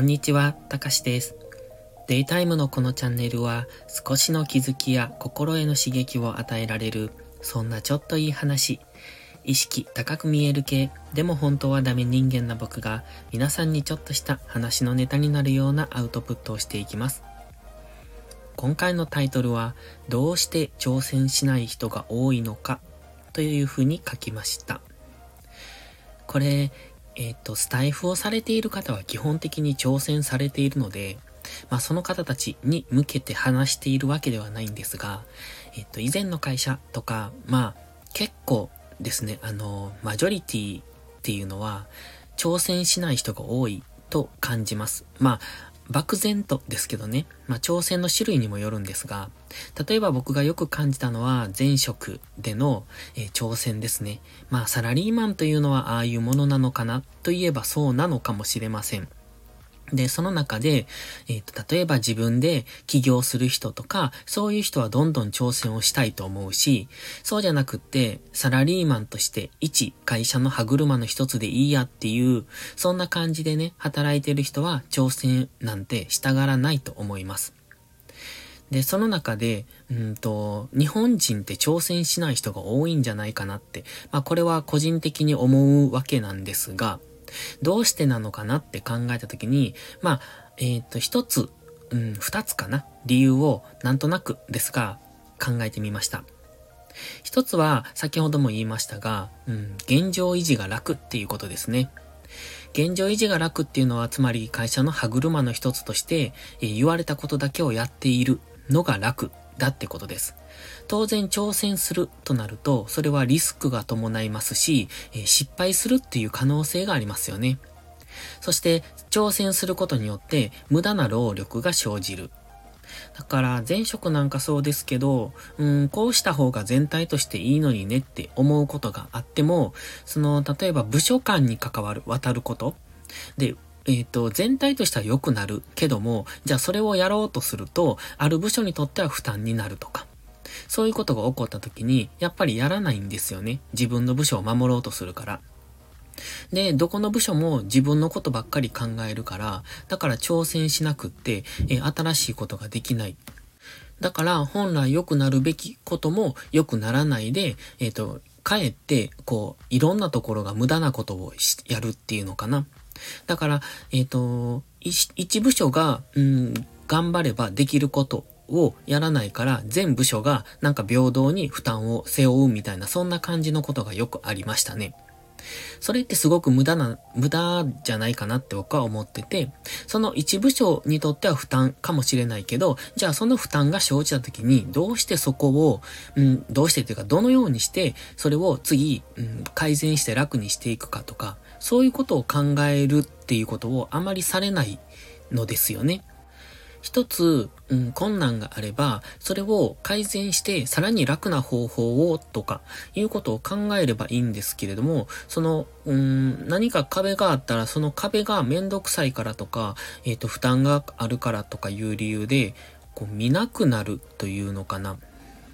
こんにちは、たかしです。デイタイムのこのチャンネルは少しの気づきや心への刺激を与えられる、そんなちょっといい話、意識高く見える系、でも本当はダメ人間な僕が皆さんにちょっとした話のネタになるようなアウトプットをしていきます。今回のタイトルは、どうして挑戦しない人が多いのかというふうに書きました。これ、えっ、ー、と、スタイフをされている方は基本的に挑戦されているので、まあその方たちに向けて話しているわけではないんですが、えっ、ー、と、以前の会社とか、まあ結構ですね、あの、マジョリティっていうのは挑戦しない人が多いと感じます。まあ、漠然とですけどね、まあ、挑戦の種類にもよるんですが、例えば僕がよく感じたのは前職での、えー、挑戦ですね。まあ、サラリーマンというのはああいうものなのかなといえばそうなのかもしれません。で、その中で、えっ、ー、と、例えば自分で起業する人とか、そういう人はどんどん挑戦をしたいと思うし、そうじゃなくって、サラリーマンとして一会社の歯車の一つでいいやっていう、そんな感じでね、働いてる人は挑戦なんてしたがらないと思います。で、その中で、うんと、日本人って挑戦しない人が多いんじゃないかなって、まあこれは個人的に思うわけなんですが、どうしてなのかなって考えたときに、まあ、えっ、ー、と、一つ、うん、二つかな理由をなんとなくですが考えてみました。一つは先ほども言いましたが、うん、現状維持が楽っていうことですね。現状維持が楽っていうのはつまり会社の歯車の一つとして、えー、言われたことだけをやっているのが楽だってことです。当然挑戦するとなると、それはリスクが伴いますし、え失敗するっていう可能性がありますよね。そして、挑戦することによって無駄な労力が生じる。だから前職なんかそうですけど、うん、こうした方が全体としていいのにねって思うことがあっても、その、例えば部署間に関わる、渡ること。で、えっ、ー、と、全体としては良くなるけども、じゃあそれをやろうとすると、ある部署にとっては負担になるとか。そういうことが起こった時に、やっぱりやらないんですよね。自分の部署を守ろうとするから。で、どこの部署も自分のことばっかり考えるから、だから挑戦しなくって、え新しいことができない。だから本来良くなるべきことも良くならないで、えっ、ー、と、かえって、こう、いろんなところが無駄なことをやるっていうのかな。だから、えっ、ー、と、一部署が、うん、頑張ればできることをやらないから、全部署がなんか平等に負担を背負うみたいな、そんな感じのことがよくありましたね。それってすごく無駄な、無駄じゃないかなって僕は思ってて、その一部署にとっては負担かもしれないけど、じゃあその負担が生じた時に、どうしてそこを、うん、どうしてっていうか、どのようにして、それを次、うん、改善して楽にしていくかとか、そういうことを考えるっていうことをあまりされないのですよね。一つ、うん、困難があれば、それを改善してさらに楽な方法をとか、いうことを考えればいいんですけれども、その、うん、何か壁があったら、その壁がめんどくさいからとか、えっ、ー、と、負担があるからとかいう理由で、こう見なくなるというのかな。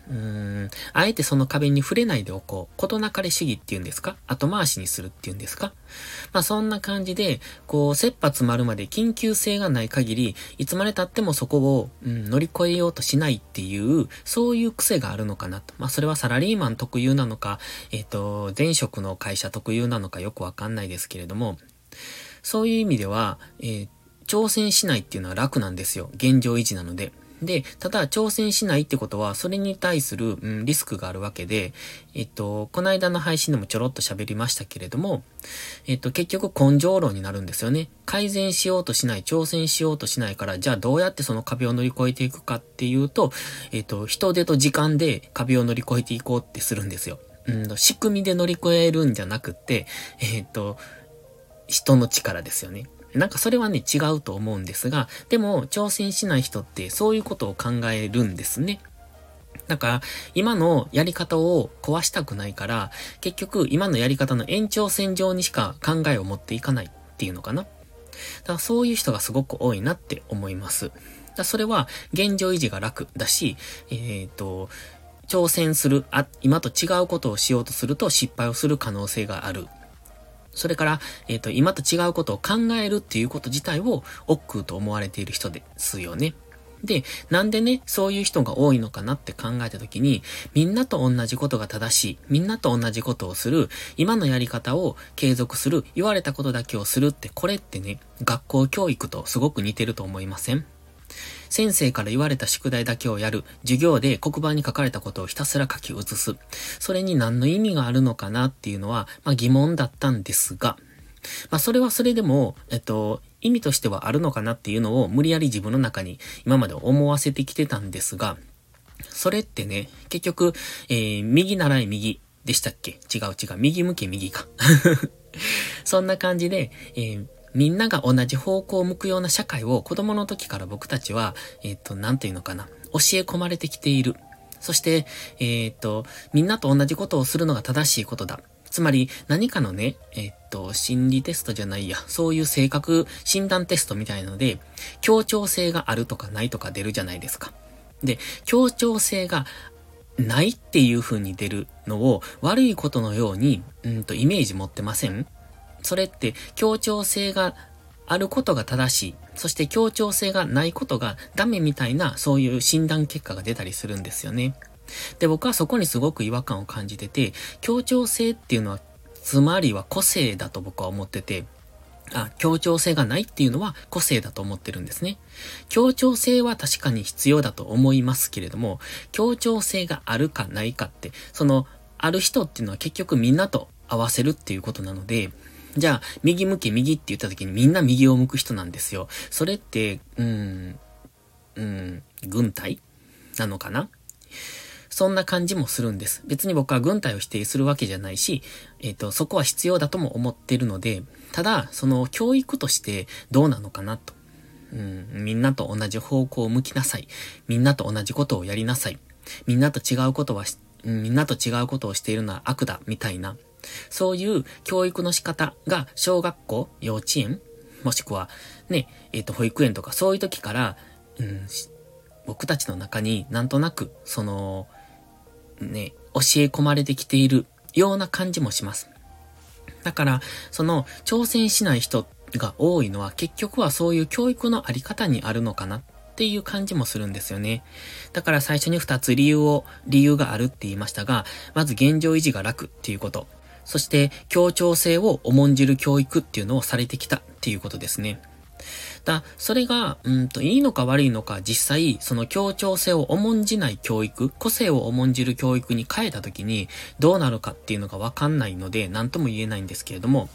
うーん、あえてその壁に触れないでおこう。ことなかれ主義っていうんですか？後回しにするっていうんですか？まあそんな感じで、こう、切羽詰まるまで緊急性がない限り、いつまで経ってもそこを、うん、乗り越えようとしないっていう、そういう癖があるのかなと。まあそれはサラリーマン特有なのか、えっ、ー、と、前職の会社特有なのかよくわかんないですけれども、そういう意味では、えー、挑戦しないっていうのは楽なんですよ。現状維持なので。で、ただ挑戦しないってことは、それに対する、うん、リスクがあるわけで、えっと、この間の配信でもちょろっと喋りましたけれども、えっと、結局根性論になるんですよね。改善しようとしない、挑戦しようとしないから、じゃあどうやってその壁を乗り越えていくかっていうと、えっと、人手と時間で壁を乗り越えていこうってするんですよ。うん、仕組みで乗り越えるんじゃなくて、えっと、人の力ですよね。なんかそれはね、違うと思うんですが、でも、挑戦しない人ってそういうことを考えるんですね。だから、今のやり方を壊したくないから、結局、今のやり方の延長線上にしか考えを持っていかないっていうのかな。だからそういう人がすごく多いなって思います。だそれは、現状維持が楽だし、えっ、ー、と、挑戦する、あ、今と違うことをしようとすると失敗をする可能性があるそれから、えっ、ー、と、今と違うことを考えるっていうこと自体を億劫と思われている人ですよね。で、なんでね、そういう人が多いのかなって考えたときに、みんなと同じことが正しい、みんなと同じことをする、今のやり方を継続する、言われたことだけをするって、これってね、学校教育とすごく似てると思いません？先生から言われた宿題だけをやる。授業で黒板に書かれたことをひたすら書き写す。それに何の意味があるのかなっていうのは、まあ疑問だったんですが、まあそれはそれでも、えっと、意味としてはあるのかなっていうのを無理やり自分の中に今まで思わせてきてたんですが、それってね、結局、えー、右習い右でしたっけ？違う違う。右向け右か。そんな感じで、えー、みんなが同じ方向を向くような社会を子供の時から僕たちは、えっ、ー、と、なんていうのかな。教え込まれてきている。そして、えっ、ー、と、みんなと同じことをするのが正しいことだ。つまり、何かのね、えっと、心理テストじゃないや、そういう性格診断テストみたいので、協調性があるとかないとか出るじゃないですか。で、協調性がないっていう風に出るのを悪いことのように、うんと、イメージ持ってません？それって、協調性があることが正しい。そして協調性がないことがダメみたいな、そういう診断結果が出たりするんですよね。で、僕はそこにすごく違和感を感じてて、協調性っていうのは、つまりは個性だと僕は思ってて、あ、協調性がないっていうのは個性だと思ってるんですね。協調性は確かに必要だと思いますけれども、協調性があるかないかって、その、ある人っていうのは結局みんなと合わせるっていうことなので、じゃあ、右向け右って言った時にみんな右を向く人なんですよ。それって、うん、うん、軍隊？なのかな？そんな感じもするんです。別に僕は軍隊を否定するわけじゃないし、えっ、ー、と、そこは必要だとも思ってるので、ただ、その教育としてどうなのかなと。うん、みんなと同じ方向を向きなさい。みんなと同じことをやりなさい。みんなと違うことはみんなと違うことをしているのは悪だ、みたいな。そういう教育の仕方が小学校、幼稚園、もしくはね、えっ、ー、と、保育園とかそういう時から、うん、僕たちの中になんとなく、その、ね、教え込まれてきているような感じもします。だから、その、挑戦しない人が多いのは結局はそういう教育のあり方にあるのかなっていう感じもするんですよね。だから最初に2つ理由を、理由があるって言いましたが、まず現状維持が楽っていうこと。そして、協調性を重んじる教育っていうのをされてきたっていうことですね。だ、それが、うんと、いいのか悪いのか、実際、その協調性を重んじない教育、個性を重んじる教育に変えたときに、どうなるかっていうのがわかんないので、なんとも言えないんですけれども、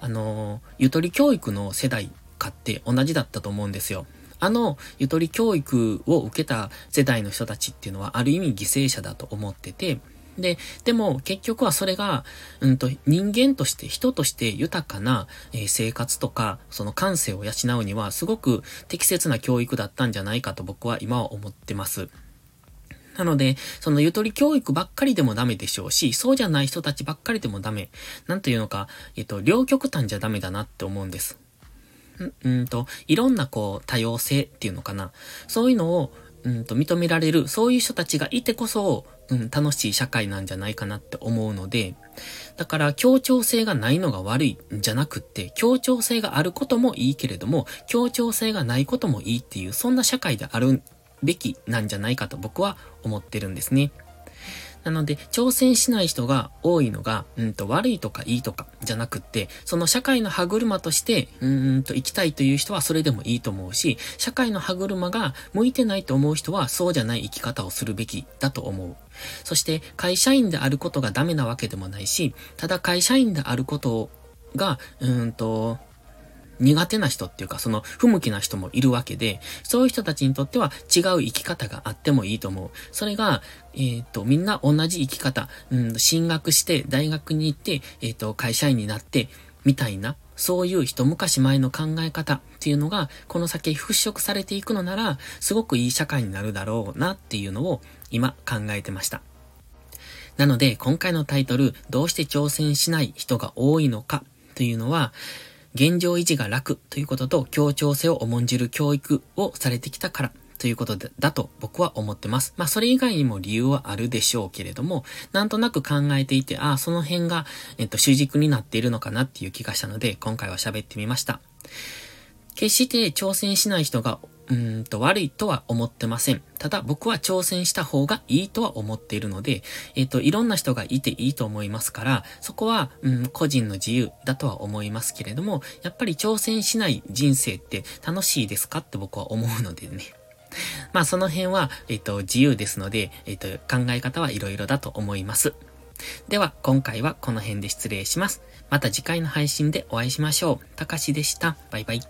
あの、ゆとり教育の世代かって同じだったと思うんですよ。あの、ゆとり教育を受けた世代の人たちっていうのは、ある意味犠牲者だと思ってて、で、でも結局はそれが、うんと、人間として、人として豊かな、え、生活とか、その感性を養うには、すごく適切な教育だったんじゃないかと僕は今は思ってます。なので、そのゆとり教育ばっかりでもダメでしょうし、そうじゃない人たちばっかりでもダメ。なんというのか、えっと、両極端じゃダメだなって思うんです。んうんと、いろんなこう、多様性っていうのかな。そういうのを、うんと認められる、そういう人たちがいてこそ、うん、楽しい社会なんじゃないかなって思うので、だから協調性がないのが悪いんじゃなくって、協調性があることもいいけれども、協調性がないこともいいっていう、そんな社会であるべきなんじゃないかと僕は思ってるんですね。なので、挑戦しない人が多いのが、うんと、悪いとかいいとかじゃなくって、その社会の歯車として、うんと、生きたいという人はそれでもいいと思うし、社会の歯車が向いてないと思う人はそうじゃない生き方をするべきだと思う。そして、会社員であることがダメなわけでもないし、ただ会社員であることが、うんと、苦手な人っていうか、その不向きな人もいるわけで、そういう人たちにとっては違う生き方があってもいいと思う。それが、えっ、ー、と、みんな同じ生き方、うん、進学して大学に行って、えっ、ー、と、会社員になって、みたいな、そういう一昔前の考え方っていうのが、この先払拭されていくのなら、すごくいい社会になるだろうなっていうのを今考えてました。なので、今回のタイトル、どうして挑戦しない人が多いのかというのは、現状維持が楽ということと協調性を重んじる教育をされてきたからということで、だと僕は思ってます。まあ、それ以外にも理由はあるでしょうけれども、なんとなく考えていて、ああ、その辺が、えっと、主軸になっているのかなっていう気がしたので、今回は喋ってみました。決して挑戦しない人がうんと悪いとは思ってません。ただ僕は挑戦した方がいいとは思っているので、えっ、ー、と、いろんな人がいていいと思いますから、そこは、うん、個人の自由だとは思いますけれども、やっぱり挑戦しない人生って楽しいですかって僕は思うのでね。まあその辺は、えっ、ー、と、自由ですので、えっ、ー、と、考え方はいろいろだと思います。では、今回はこの辺で失礼します。また次回の配信でお会いしましょう。たかしでした。バイバイ。